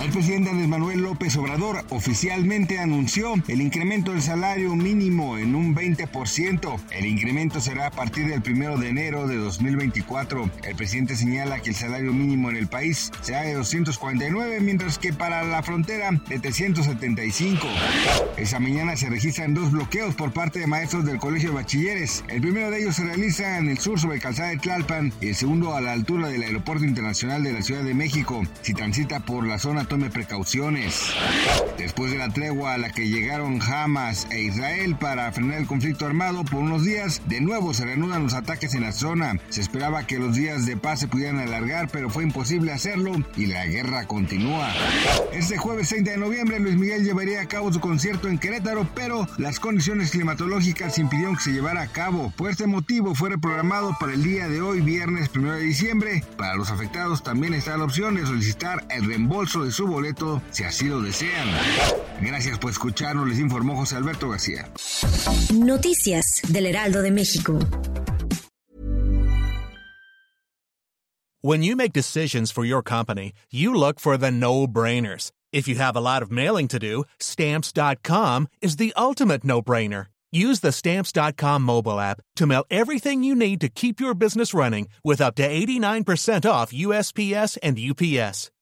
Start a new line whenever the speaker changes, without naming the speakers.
El presidente Andrés Manuel López Obrador oficialmente anunció el incremento del salario mínimo en un 20%. El incremento será a partir del 1 de enero de 2024. El presidente señala que el salario mínimo en el país será de 249, mientras que para la frontera de 375. Esa mañana se registran dos bloqueos por parte de maestros del Colegio de Bachilleres. El primero de ellos se realiza en el sur sobre Calzada de Tlalpan y el segundo a la altura del Aeropuerto Internacional de la Ciudad de México. Si transita por la zona tome precauciones. Después de la tregua a la que llegaron Hamas e Israel para frenar el conflicto armado por unos días, de nuevo se reanudan los ataques en la zona. Se esperaba que los días de paz se pudieran alargar, pero fue imposible hacerlo y la guerra continúa. Este jueves 30 de noviembre, Luis Miguel llevaría a cabo su concierto en Querétaro, pero las condiciones climatológicas impidieron que se llevara a cabo. Por este motivo fue reprogramado para el día de hoy, viernes 1 de diciembre. Para los afectados también está la opción de solicitar el reembolso de su boleto si así lo desean. Gracias por escucharnos, les informó José Alberto García.
Noticias del Heraldo de México.
When you make decisions for your company, you look for the no-brainers. If you have a lot of mailing to do, stamps.com is the ultimate no-brainer. Use the stamps.com mobile app to mail everything you need to keep your business running with up to 89% off USPS and UPS.